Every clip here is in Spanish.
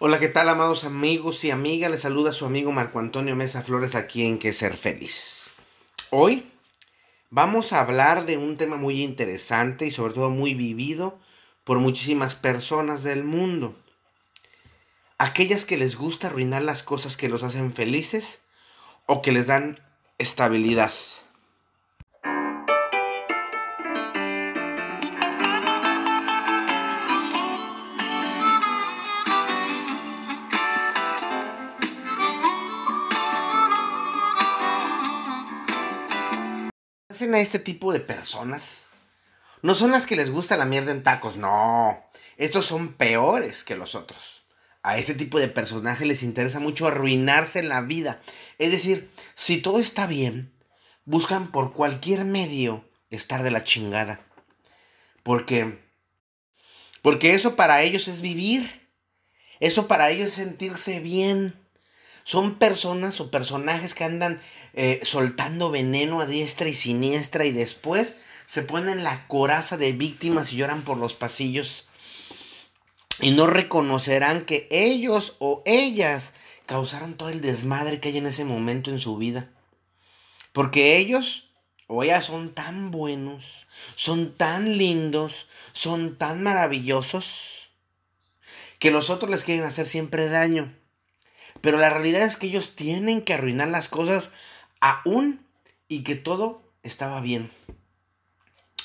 Hola, ¿qué tal, amados amigos y amigas? Les saluda su amigo Marco Antonio Mesa Flores aquí en Que Ser Feliz. Hoy vamos a hablar de un tema muy interesante y sobre todo muy vivido por muchísimas personas del mundo. Aquellas que les gusta arruinar las cosas que los hacen felices o que les dan estabilidad. A este tipo de personas? No son las que les gusta la mierda en tacos, no. Estos son peores que los otros. A ese tipo de personajes les interesa mucho arruinarse la vida. Es decir, si todo está bien, buscan por cualquier medio estar de la chingada. Porque porque eso para ellos es vivir. Eso para ellos es sentirse bien. Son personas o personajes que andan eh, soltando veneno a diestra y siniestra y después se ponen la coraza de víctimas y lloran por los pasillos y no reconocerán que ellos o ellas causaron todo el desmadre que hay en ese momento en su vida. Porque ellos o ellas son tan buenos, son tan lindos, son tan maravillosos, que los otros les quieren hacer siempre daño. Pero la realidad es que ellos tienen que arruinar las cosas aún y que todo estaba bien.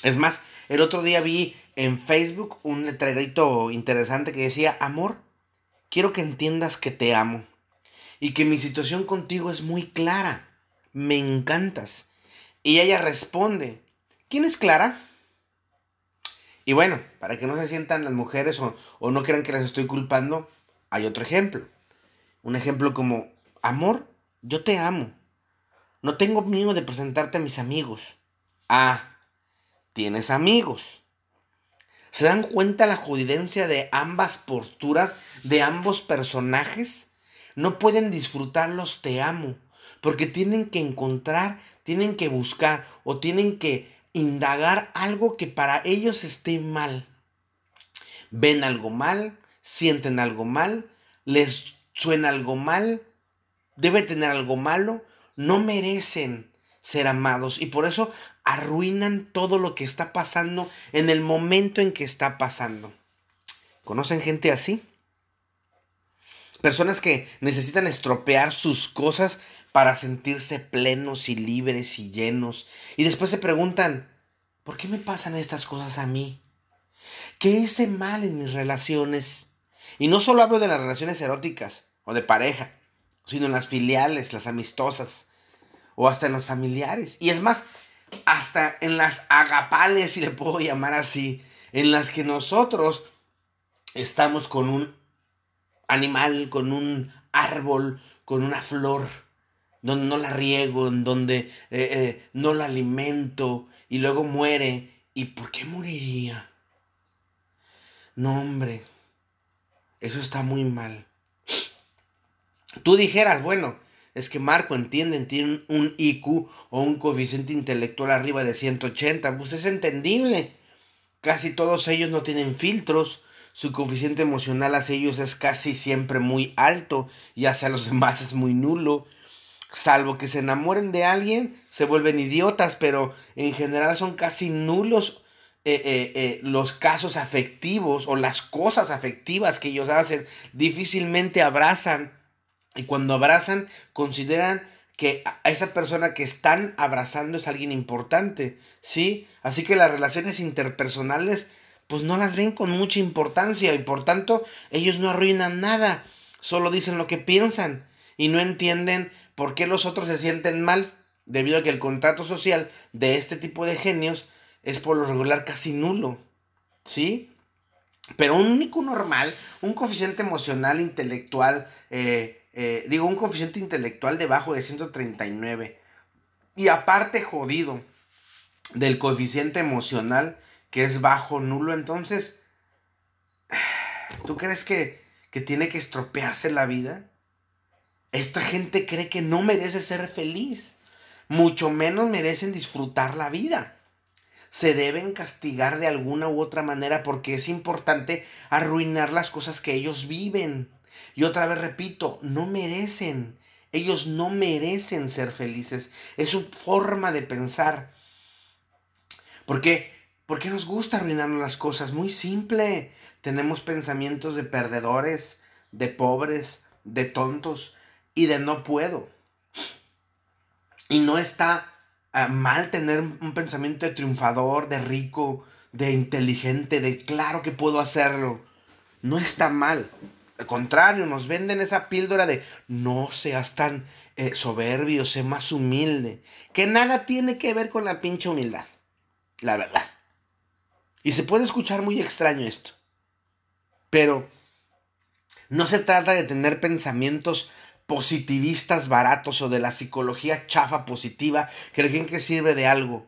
Es más, el otro día vi en Facebook un letrerito interesante que decía, amor, quiero que entiendas que te amo y que mi situación contigo es muy clara, me encantas. Y ella responde, ¿quién es Clara? Y bueno, para que no se sientan las mujeres o, o no crean que las estoy culpando, hay otro ejemplo. Un ejemplo como, amor, yo te amo. No tengo miedo de presentarte a mis amigos. Ah, tienes amigos. ¿Se dan cuenta la jodidencia de ambas posturas, de ambos personajes? No pueden disfrutarlos te amo, porque tienen que encontrar, tienen que buscar o tienen que indagar algo que para ellos esté mal. Ven algo mal, sienten algo mal, les suena algo mal, debe tener algo malo, no merecen ser amados y por eso arruinan todo lo que está pasando en el momento en que está pasando. ¿Conocen gente así? Personas que necesitan estropear sus cosas para sentirse plenos y libres y llenos. Y después se preguntan, ¿por qué me pasan estas cosas a mí? ¿Qué hice mal en mis relaciones? Y no solo hablo de las relaciones eróticas o de pareja, sino en las filiales, las amistosas, o hasta en los familiares. Y es más, hasta en las agapales, si le puedo llamar así, en las que nosotros estamos con un animal, con un árbol, con una flor, donde no la riego, en donde eh, eh, no la alimento y luego muere. ¿Y por qué moriría? No, hombre, eso está muy mal. Tú dijeras, bueno, es que Marco, entienden, tiene un IQ o un coeficiente intelectual arriba de 180. Pues es entendible. Casi todos ellos no tienen filtros. Su coeficiente emocional hacia ellos es casi siempre muy alto y hacia los demás es muy nulo. Salvo que se enamoren de alguien, se vuelven idiotas, pero en general son casi nulos eh, eh, eh, los casos afectivos o las cosas afectivas que ellos hacen. Difícilmente abrazan y cuando abrazan, consideran que a esa persona que están abrazando es alguien importante, ¿sí? Así que las relaciones interpersonales, pues no las ven con mucha importancia y por tanto ellos no arruinan nada, solo dicen lo que piensan y no entienden por qué los otros se sienten mal, debido a que el contrato social de este tipo de genios es por lo regular casi nulo, ¿sí? Pero un único normal, un coeficiente emocional, intelectual, eh, eh, digo, un coeficiente intelectual debajo de 139. Y aparte jodido del coeficiente emocional que es bajo, nulo. Entonces, ¿tú crees que, que tiene que estropearse la vida? Esta gente cree que no merece ser feliz. Mucho menos merecen disfrutar la vida. se deben castigar de alguna u otra manera porque es importante arruinar las cosas que ellos viven. Y otra vez repito, no merecen. Ellos no merecen ser felices. Es su forma de pensar. ¿Por qué? Porque nos gusta arruinarnos las cosas. Muy simple. Tenemos pensamientos de perdedores, de pobres, de tontos y de no puedo. Y no está ah, mal tener un pensamiento de triunfador, de rico, de inteligente, de claro que puedo hacerlo. No está mal. Al contrario, nos venden esa píldora de no seas tan eh, soberbio, sé más humilde. Que nada tiene que ver con la pinche humildad. La verdad. Y se puede escuchar muy extraño esto. Pero no se trata de tener pensamientos positivistas baratos o de la psicología chafa positiva que creen que sirve de algo.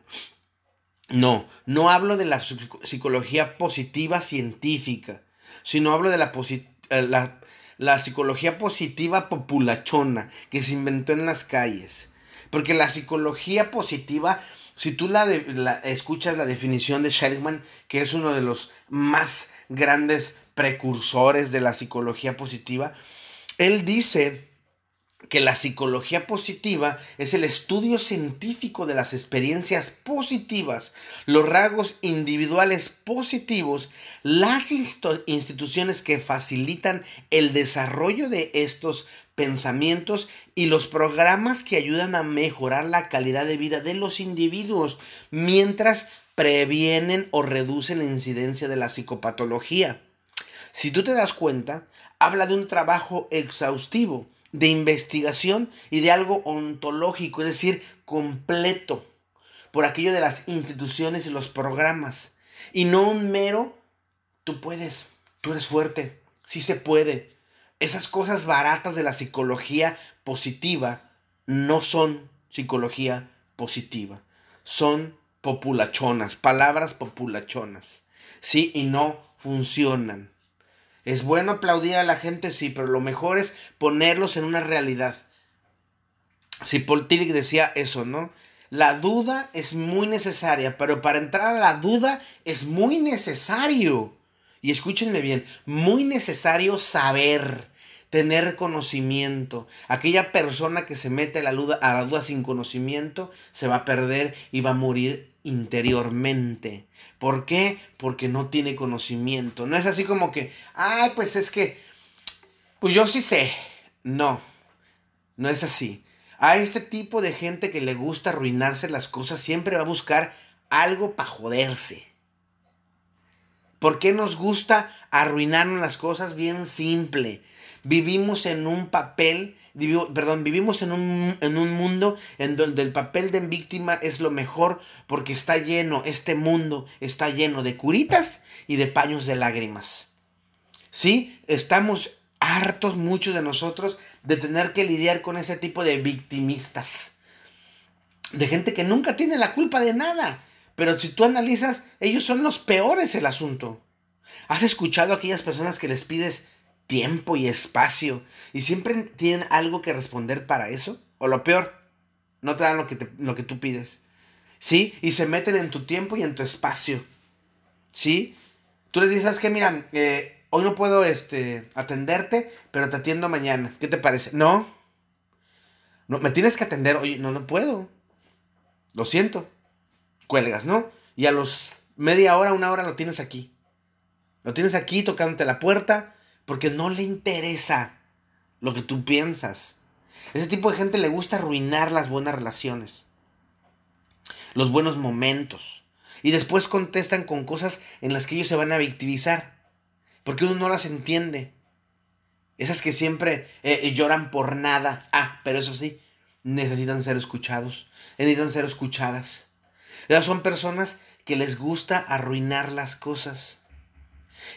No, no hablo de la psicología positiva científica, sino hablo de la, eh, la, la psicología positiva populachona que se inventó en las calles. Porque la psicología positiva, si tú la, la, escuchas la definición de Sherman, que es uno de los más grandes precursores de la psicología positiva, él dice que la psicología positiva es el estudio científico de las experiencias positivas, los rasgos individuales positivos, las instituciones que facilitan el desarrollo de estos pensamientos y los programas que ayudan a mejorar la calidad de vida de los individuos mientras previenen o reducen la incidencia de la psicopatología. Si tú te das cuenta, habla de un trabajo exhaustivo de investigación y de algo ontológico, es decir, completo, por aquello de las instituciones y los programas, y no un mero, tú puedes, tú eres fuerte, sí se puede. Esas cosas baratas de la psicología positiva no son psicología positiva, son populachonas, palabras populachonas, sí, y no funcionan. Es bueno aplaudir a la gente, sí, pero lo mejor es ponerlos en una realidad. Si Paul Tillich decía eso, ¿no? La duda es muy necesaria, pero para entrar a la duda es muy necesario. Y escúchenme bien, muy necesario saber, tener conocimiento. Aquella persona que se mete a la, duda, a la duda sin conocimiento se va a perder y va a morir interiormente. ¿Por qué? Porque no tiene conocimiento. No es así como que, ay, pues es que, pues yo sí sé. No, no es así. A este tipo de gente que le gusta arruinarse las cosas siempre va a buscar algo para joderse. ¿Por qué nos gusta arruinarnos las cosas? Bien simple. Vivimos en un papel perdón, vivimos en un, en un mundo en donde el papel de víctima es lo mejor porque está lleno, este mundo está lleno de curitas y de paños de lágrimas. Sí, estamos hartos muchos de nosotros de tener que lidiar con ese tipo de victimistas. De gente que nunca tiene la culpa de nada. Pero si tú analizas, ellos son los peores el asunto. ¿Has escuchado a aquellas personas que les pides tiempo y espacio y siempre tienen algo que responder para eso. O lo peor, no te dan lo que, lo que tú pides. ¿Sí? Y se meten en tu tiempo y en tu espacio. ¿Sí? Tú les dices, que mira, eh, hoy no puedo este, atenderte, pero te atiendo mañana. ¿Qué te parece? No. No, me tienes que atender hoy. No, no puedo. Lo siento. Cuelgas, ¿no? Y a los media hora, una hora lo tienes aquí. Lo tienes aquí tocándote la puerta porque no le interesa lo que tú piensas. Ese tipo de gente le gusta arruinar las buenas relaciones, los buenos momentos. Y después contestan con cosas en las que ellos se van a victimizar. Porque uno no las entiende. Esas que siempre eh, lloran por nada. Ah, pero eso sí, necesitan ser escuchados. Necesitan ser escuchadas. Esas son personas que les gusta arruinar las cosas.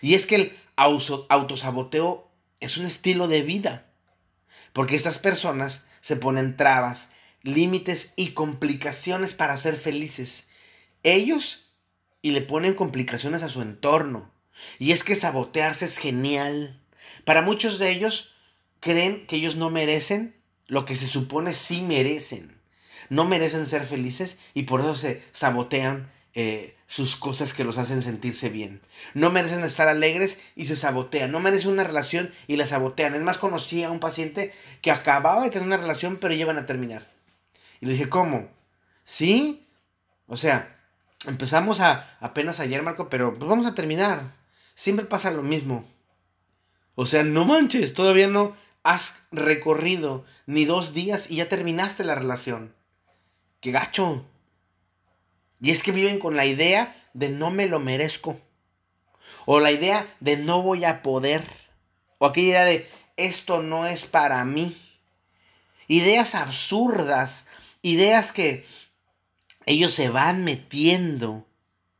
Y es que el autosaboteo es un estilo de vida. Porque estas personas se ponen trabas, límites y complicaciones para ser felices. Ellos y le ponen complicaciones a su entorno. Y es que sabotearse es genial. Para muchos de ellos creen que ellos no merecen lo que se supone sí merecen. No merecen ser felices y por eso se sabotean eh, sus cosas que los hacen sentirse bien. No merecen estar alegres y se sabotean. No merecen una relación y la sabotean. Es más, conocí a un paciente que acababa de tener una relación pero llevan a terminar. Y le dije, ¿cómo? ¿Sí? O sea, empezamos a apenas ayer, Marco, pero pues vamos a terminar. Siempre pasa lo mismo. O sea, no manches, todavía no has recorrido ni dos días y ya terminaste la relación. ¡Qué gacho! Y es que viven con la idea de no me lo merezco. O la idea de no voy a poder. O aquella idea de esto no es para mí. Ideas absurdas. Ideas que ellos se van metiendo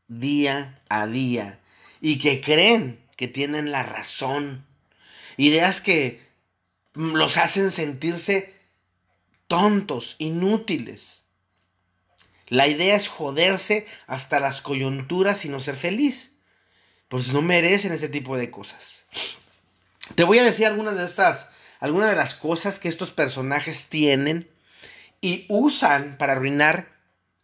día a día. Y que creen que tienen la razón. Ideas que los hacen sentirse tontos, inútiles. La idea es joderse hasta las coyunturas y no ser feliz. Pues no merecen ese tipo de cosas. Te voy a decir algunas de estas, algunas de las cosas que estos personajes tienen y usan para arruinar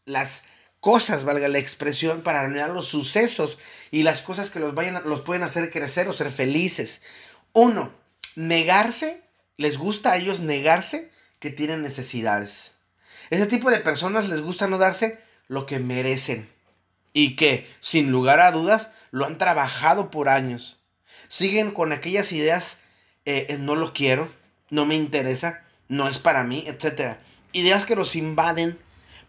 las cosas, valga la expresión, para arruinar los sucesos y las cosas que los, vayan, los pueden hacer crecer o ser felices. Uno, negarse, les gusta a ellos negarse que tienen necesidades. Ese tipo de personas les gusta no darse lo que merecen y que, sin lugar a dudas, lo han trabajado por años. Siguen con aquellas ideas, eh, no lo quiero, no me interesa, no es para mí, etc. Ideas que los invaden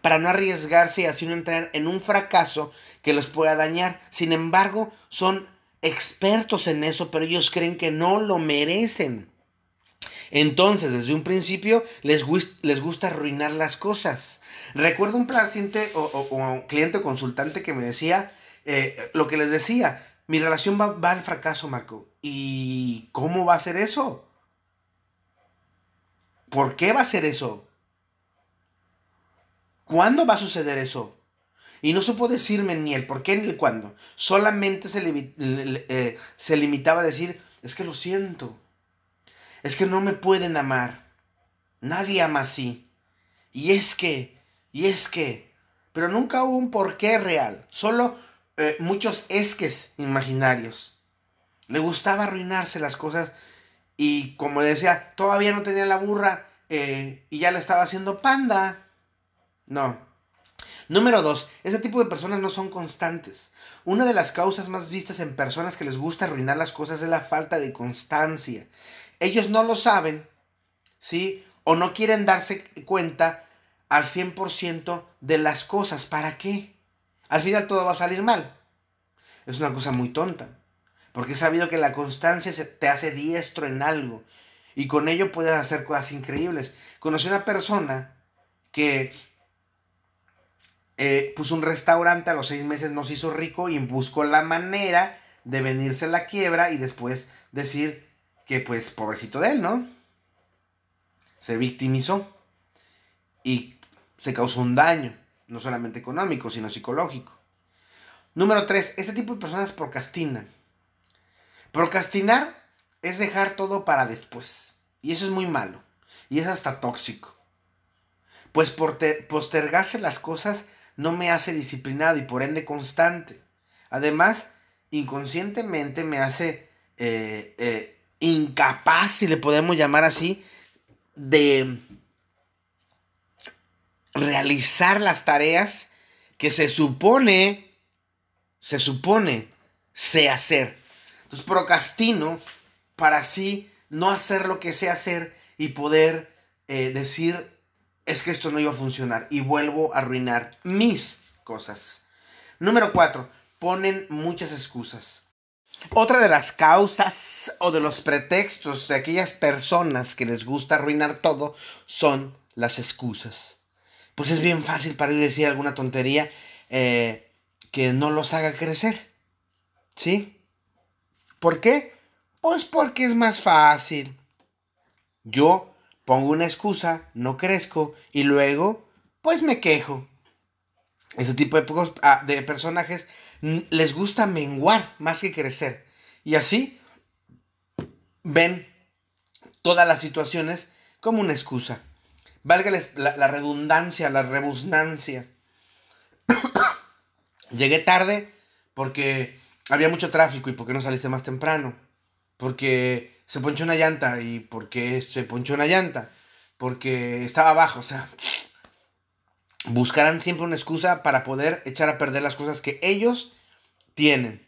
para no arriesgarse y así no entrar en un fracaso que los pueda dañar. Sin embargo, son expertos en eso, pero ellos creen que no lo merecen. Entonces, desde un principio les, gusta arruinar las cosas. Recuerdo un paciente o, un cliente consultante que me decía eh, lo que les decía, mi relación va, al fracaso, Marco. ¿Y cómo va a ser eso? ¿Por qué va a ser eso? ¿Cuándo va a suceder eso? Y no supo decirme ni el por qué ni el cuándo. Solamente se, eh, se limitaba a decir, es que lo siento. Es que no me pueden amar. Nadie ama así. Y es que, y es que. Pero nunca hubo un porqué real. Solo eh, muchos esques imaginarios. Le gustaba arruinarse las cosas. Y como decía, todavía no tenía la burra eh, y ya le estaba haciendo panda. No. Número dos, ese tipo de personas no son constantes. Una de las causas más vistas en personas que les gusta arruinar las cosas es la falta de constancia ellos no lo saben, ¿sí? O no quieren darse cuenta al 100% de las cosas. ¿Para qué? Al final todo va a salir mal. Es una cosa muy tonta. Porque he sabido que la constancia te hace diestro en algo. Y con ello puedes hacer cosas increíbles. Conocí una persona que eh, puso un restaurante, a los seis meses nos hizo rico y buscó la manera de venirse a la quiebra y después decir, que pues pobrecito de él, ¿no? Se victimizó y se causó un daño, no solamente económico, sino psicológico. Número tres, este tipo de personas procrastinan. Procrastinar es dejar todo para después. Y eso es muy malo. Y es hasta tóxico. Pues postergarse las cosas no me hace disciplinado y por ende constante. Además, inconscientemente me hace eh, eh, incapaz, si le podemos llamar así, de realizar las tareas que se supone, se supone, sé hacer. Entonces procrastino para así no hacer lo que sé hacer y poder eh, decir, es que esto no iba a funcionar y vuelvo a arruinar mis cosas. Número cuatro, ponen muchas excusas. Otra de las causas o de los pretextos de aquellas personas que les gusta arruinar todo son las excusas. Pues es bien fácil para ir decir alguna tontería eh, que no los haga crecer. ¿Sí? ¿Por qué? Pues porque es más fácil. Yo pongo una excusa, no crezco y luego pues me quejo. Ese tipo de, ah, de personajes les gusta menguar más que crecer. Y así ven todas las situaciones como una excusa. Válgales la, redundancia, la rebusnancia. Llegué tarde porque había mucho tráfico y porque no saliste más temprano. Porque se ponchó una llanta y porque se ponchó una llanta. Porque estaba abajo, o sea, buscarán siempre una excusa para poder echar a perder las cosas que ellos tienen.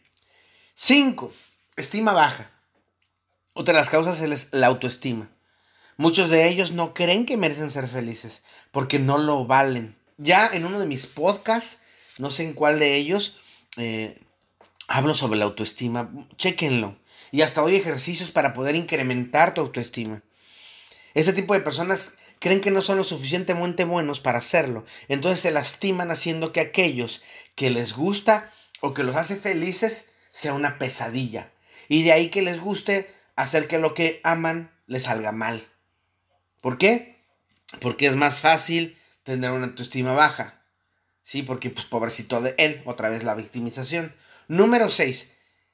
5. Estima baja. Otra de las causas es la autoestima. Muchos de ellos no creen que merecen ser felices porque no lo valen. Ya en uno de mis podcasts, no sé en cuál de ellos, eh, hablo sobre la autoestima. Chequenlo. Y hasta hoy ejercicios para poder incrementar tu autoestima. Ese tipo de personas creen que no son lo suficientemente buenos para hacerlo. Entonces se lastiman haciendo que aquellos que les gusta o que los hace felices sea una pesadilla. Y de ahí que les guste hacer que lo que aman les salga mal. ¿Por qué? Porque es más fácil tener una autoestima baja. Sí, porque pues pobrecito de él, otra vez la victimización. Número 6.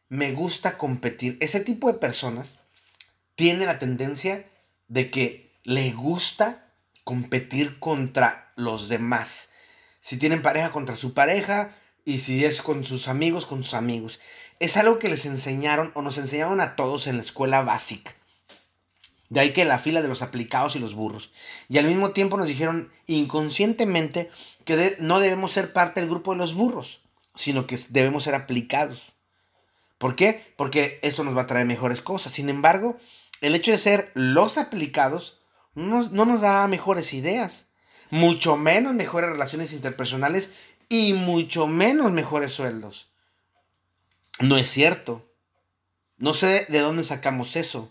Me gusta competir. Ese tipo de personas tiene la tendencia de que le gusta competir contra los demás. Si tienen pareja contra su pareja y si es con sus amigos, con sus amigos. Es algo que les enseñaron o nos enseñaron a todos en la escuela básica. De ahí que la fila de los aplicados y los burros. Y al mismo tiempo nos dijeron inconscientemente que no debemos ser parte del grupo de los burros, sino que debemos ser aplicados. ¿Por qué? Porque eso nos va a traer mejores cosas. Sin embargo, el hecho de ser los aplicados no, no nos da mejores ideas, mucho menos mejores relaciones interpersonales y mucho menos mejores sueldos. No es cierto. No sé de dónde sacamos eso.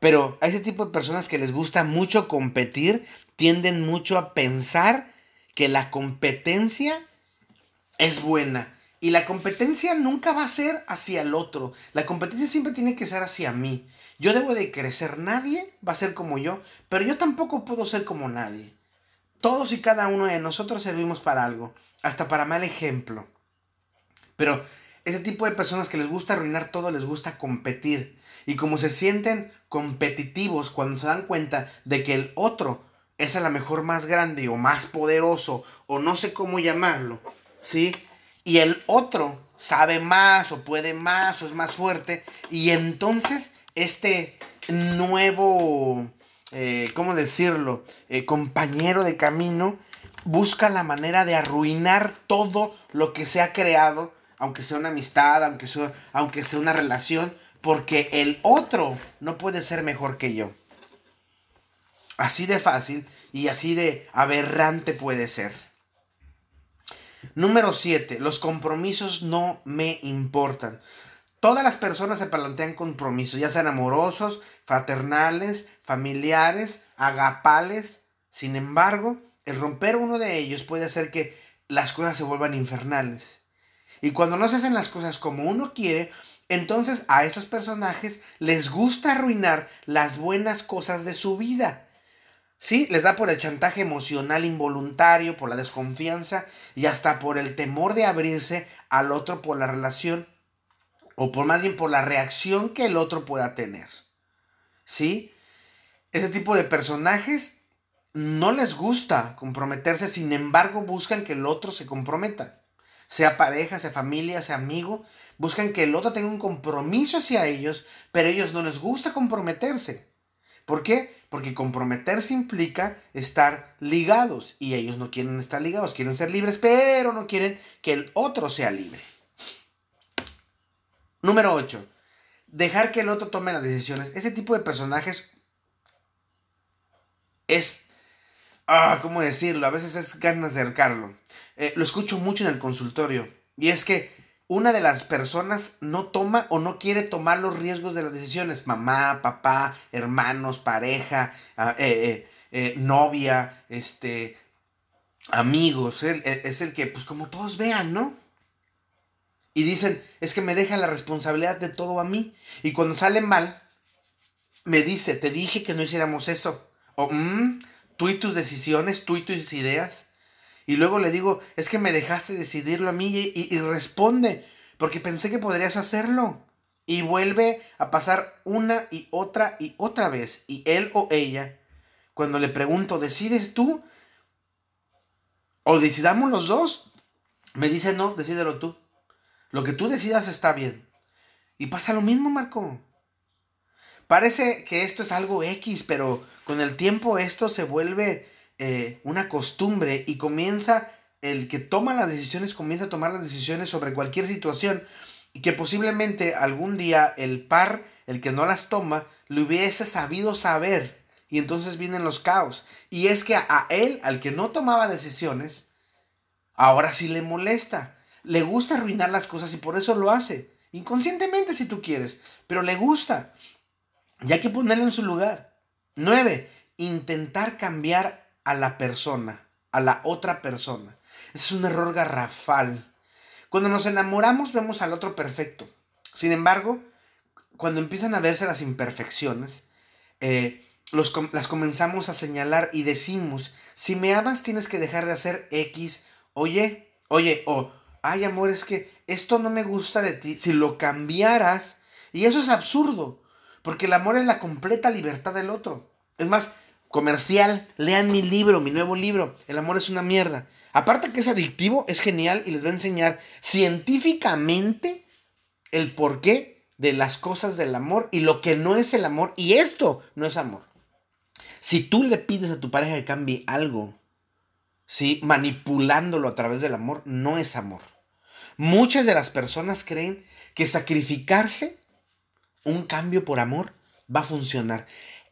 Pero a ese tipo de personas que les gusta mucho competir tienden mucho a pensar que la competencia es buena. Y la competencia nunca va a ser hacia el otro. La competencia siempre tiene que ser hacia mí. Yo debo de crecer. Nadie va a ser como yo, pero yo tampoco puedo ser como nadie. Todos y cada uno de nosotros servimos para algo, hasta para mal ejemplo. Pero ese tipo de personas que les gusta arruinar todo, les gusta competir. Y como se sienten competitivos cuando se dan cuenta de que el otro es a lo mejor más grande o más poderoso o no sé cómo llamarlo, ¿sí? Y el otro sabe más o puede más o es más fuerte y entonces este nuevo, eh, ¿cómo decirlo?, eh, compañero de camino busca la manera de arruinar todo lo que se ha creado, aunque sea una amistad, aunque sea, aunque sea una relación, porque el otro no puede ser mejor que yo. Así de fácil y así de aberrante puede ser. Número 7. Los compromisos no me importan. Todas las personas se plantean compromisos, ya sean amorosos, fraternales, familiares, agapales. Sin embargo, el romper uno de ellos puede hacer que las cosas se vuelvan infernales. Y cuando no se hacen las cosas como uno quiere, entonces a estos personajes les gusta arruinar las buenas cosas de su vida. Sí, les da por el chantaje emocional involuntario, por la desconfianza y hasta por el temor de abrirse al otro por la relación o por más bien por la reacción que el otro pueda tener. ¿Sí? Este tipo de personajes no les gusta comprometerse, sin embargo buscan que el otro se comprometa sea pareja, sea familia, sea amigo, buscan que el otro tenga un compromiso hacia ellos, pero a ellos no les gusta comprometerse. ¿Por qué? Porque comprometerse implica estar ligados y ellos no quieren estar ligados, quieren ser libres, pero no quieren que el otro sea libre. Número 8. Dejar que el otro tome las decisiones. Ese tipo de personajes es ah, ¿cómo decirlo? A veces es ganas de acercarlo. Eh, lo escucho mucho en el consultorio. Y es que una de las personas no toma o no quiere tomar los riesgos de las decisiones. Mamá, papá, hermanos, pareja, ah, eh, eh, novia, este, amigos. es el que, pues como todos vean, ¿no? Y dicen, es que me deja la responsabilidad de todo a mí. Y cuando sale mal, me dice, te dije que no hiciéramos eso. O, mmm, tú y tus decisiones, tú y tus ideas. Y luego le digo, es que me dejaste decidirlo a mí y, responde, porque pensé que podrías hacerlo. Y vuelve a pasar una y otra y otra vez. Y él o ella, cuando le pregunto, ¿decides tú? ¿O decidamos los dos? Me dice, no, decídelo tú. Lo que tú decidas está bien. Y pasa lo mismo, Marco. Parece que esto es algo X, pero con el tiempo esto se vuelve eh, una costumbre y comienza, el que toma las decisiones comienza a tomar las decisiones sobre cualquier situación y que posiblemente algún día el par, el que no las toma, lo hubiese sabido saber y entonces vienen los caos. Y es que a él, al que no tomaba decisiones, ahora sí le molesta. Le gusta arruinar las cosas y por eso lo hace. Inconscientemente si tú quieres, pero le gusta. Y hay que ponerlo en su lugar. 9. Intentar cambiar a la persona, a la otra persona. Es un error garrafal. Cuando nos enamoramos vemos al otro perfecto. Sin embargo, cuando empiezan a verse las imperfecciones, eh, las comenzamos a señalar y decimos, si me amas tienes que dejar de hacer X, oye, oye, o, ay amor, es que esto no me gusta de ti, si lo cambiaras, y eso es absurdo, porque el amor es la completa libertad del otro. Es más, comercial, lean mi libro, mi nuevo libro, El amor es una mierda. Aparte que es adictivo, es genial y les va a enseñar científicamente el porqué de las cosas del amor y lo que no es el amor. Y esto no es amor. Si tú le pides a tu pareja que cambie algo, ¿sí? manipulándolo a través del amor, no es amor. Muchas de las personas creen que sacrificarse un cambio por amor va a funcionar.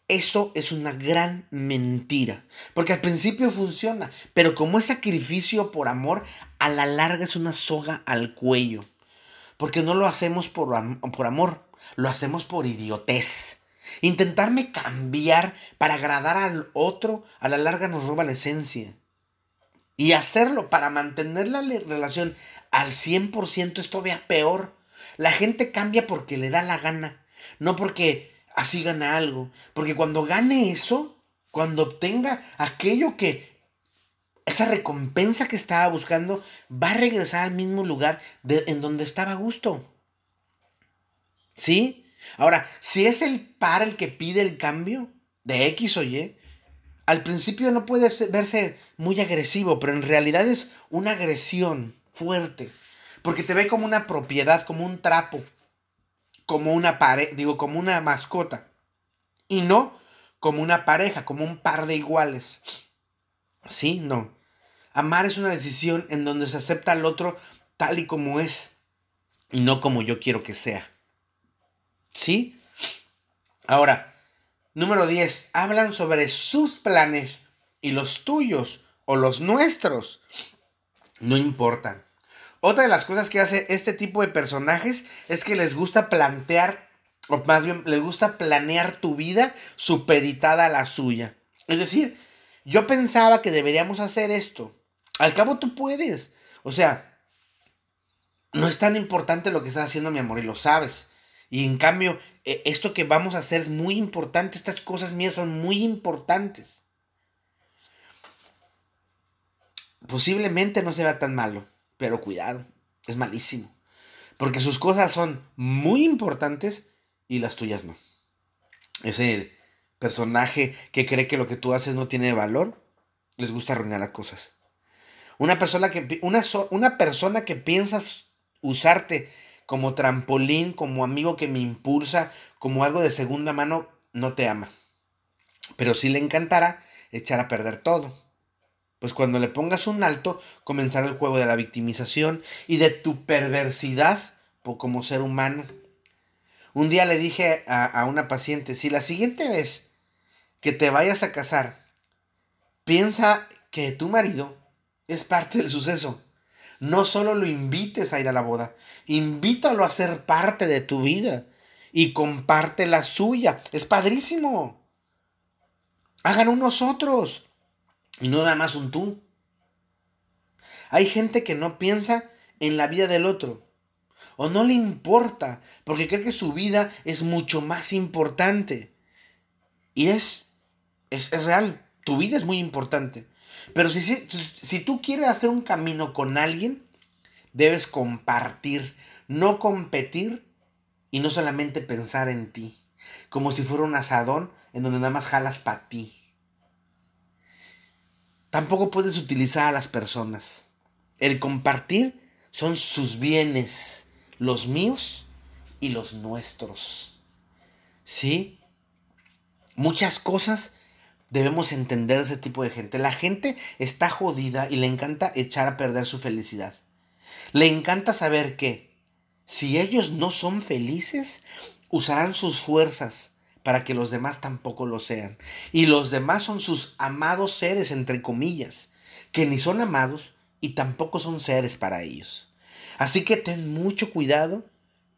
Eso es una gran mentira, porque al principio funciona, pero como es sacrificio por amor, a la larga es una soga al cuello, porque no lo hacemos por, amor, lo hacemos por idiotez. Intentarme cambiar para agradar al otro a la larga nos roba la esencia. Y hacerlo para mantener la relación al 100% es todavía peor. La gente cambia porque le da la gana, no porque así gana algo. Porque cuando gane eso, cuando obtenga aquello que, esa recompensa que estaba buscando, va a regresar al mismo lugar en donde estaba a gusto. ¿Sí? Ahora, si es el par el que pide el cambio de X o Y, al principio no puede verse muy agresivo, pero en realidad es una agresión fuerte. Porque te ve como una propiedad, como un trapo, como una pareja, digo, como una mascota. Y no como una pareja, como un par de iguales. Sí, no. Amar es una decisión en donde se acepta al otro tal y como es y no como yo quiero que sea. ¿Sí? Ahora, número 10. Hablan sobre sus planes y los tuyos o los nuestros. No importan. Otra de las cosas que hace este tipo de personajes es que les gusta plantear, o más bien les gusta planear tu vida supeditada a la suya. Es decir, yo pensaba que deberíamos hacer esto. Al cabo tú puedes. O sea, no es tan importante lo que estás haciendo, mi amor, y lo sabes. Y en cambio, e, esto que vamos a hacer es muy importante, estas cosas mías son muy importantes. Posiblemente no se vea tan malo, pero cuidado, es malísimo. Porque sus cosas son muy importantes y las tuyas no. Ese personaje que cree que lo que tú haces no tiene valor, les gusta arruinar las cosas. Una persona que, una, una persona que piensas usarte como trampolín, como amigo que me impulsa, como algo de segunda mano, no te ama. Pero sí le encantará echar a perder todo. Pues cuando le pongas un alto, comenzará el juego de la victimización y de tu perversidad como ser humano. Un día le dije a, una paciente, si la siguiente vez que te vayas a casar, piensa que tu marido es parte del suceso no solo lo invites a ir a la boda, invítalo a ser parte de tu vida y comparte la suya. Es padrísimo. Hagan unos otros y no nada más un tú. Hay gente que no piensa en la vida del otro o no le importa porque cree que su vida es mucho más importante. Y es, es, es real, tu vida es muy importante. Pero si, si, tú quieres hacer un camino con alguien, debes compartir, no competir y no solamente pensar en ti, como si fuera un asadón en donde nada más jalas para ti. Tampoco puedes utilizar a las personas. El compartir son sus bienes, los míos y los nuestros. ¿Sí? Muchas cosas debemos entender ese tipo de gente. La gente está jodida y le encanta echar a perder su felicidad. Le encanta saber que si ellos no son felices, usarán sus fuerzas para que los demás tampoco lo sean. Y los demás son sus amados seres, entre comillas, que ni son amados y tampoco son seres para ellos. Así que ten mucho cuidado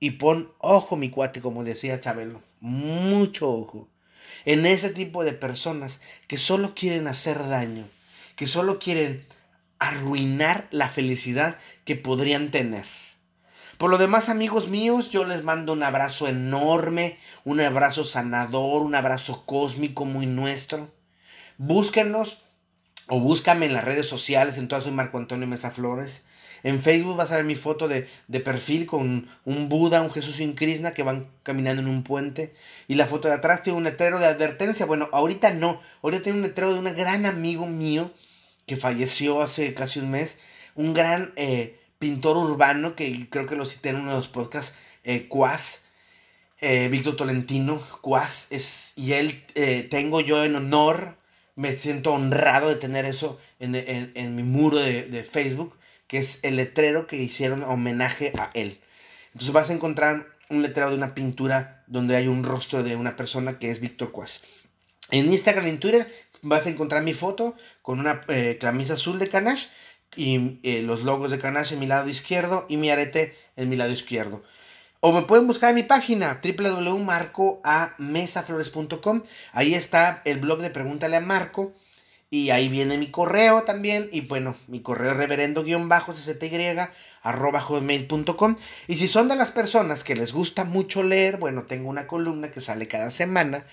y pon ojo, mi cuate, como decía Chabelo, mucho ojo en ese tipo de personas que solo quieren hacer daño, que solo quieren arruinar la felicidad que podrían tener. Por lo demás, amigos míos, yo les mando un abrazo enorme, un abrazo sanador, un abrazo cósmico muy nuestro. Búsquenos o búscame en las redes sociales, entonces soy Marco Antonio Mesa Flores. En Facebook vas a ver mi foto de, perfil con un Buda, un Jesús y un Krishna que van caminando en un puente. Y la foto de atrás tiene un letrero de advertencia. Bueno, ahorita no. Ahorita tiene un letrero de un gran amigo mío que falleció hace casi un mes. Un gran eh, pintor urbano que creo que lo cité en uno de los podcasts, eh, Cuas. Eh, Víctor Tolentino, Cuas. Es, y él eh, tengo yo en honor me siento honrado de tener eso en, mi muro de, de, Facebook que es el letrero que hicieron homenaje a él. Entonces vas a encontrar un letrero de una pintura donde hay un rostro de una persona que es Víctor Cuas. En Instagram y en Twitter vas a encontrar mi foto con una camisa azul de Canash y eh, los logos de Canash en mi lado izquierdo y mi arete en mi lado izquierdo. O me pueden buscar en mi página www.marcoamesaflores.com. Ahí está el blog de Pregúntale a Marco y ahí viene mi correo también. Y bueno, mi correo reverendo-cty arroba. Y si son de las personas que les gusta mucho leer, bueno, tengo una columna que sale cada semana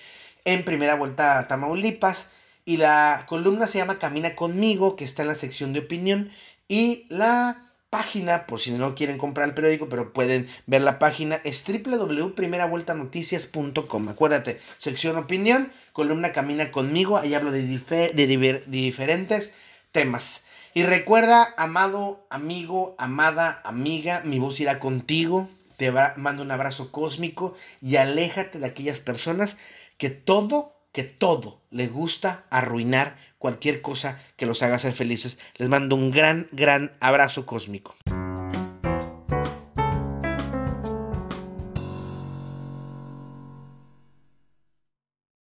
en primera vuelta a Tamaulipas. Y la columna se llama Camina conmigo, que está en la sección de opinión. Y la página, por si no quieren comprar el periódico, pero pueden ver la página, es www.primeravueltanoticias.com. Acuérdate, sección opinión, columna Camina conmigo, ahí hablo de, de diferentes temas. Y recuerda, amado, amigo, amada, amiga, mi voz irá contigo. Te mando un abrazo cósmico y aléjate de aquellas personas que todo, que todo le gusta arruinar cualquier cosa que los haga ser felices. Les mando un gran, gran abrazo cósmico.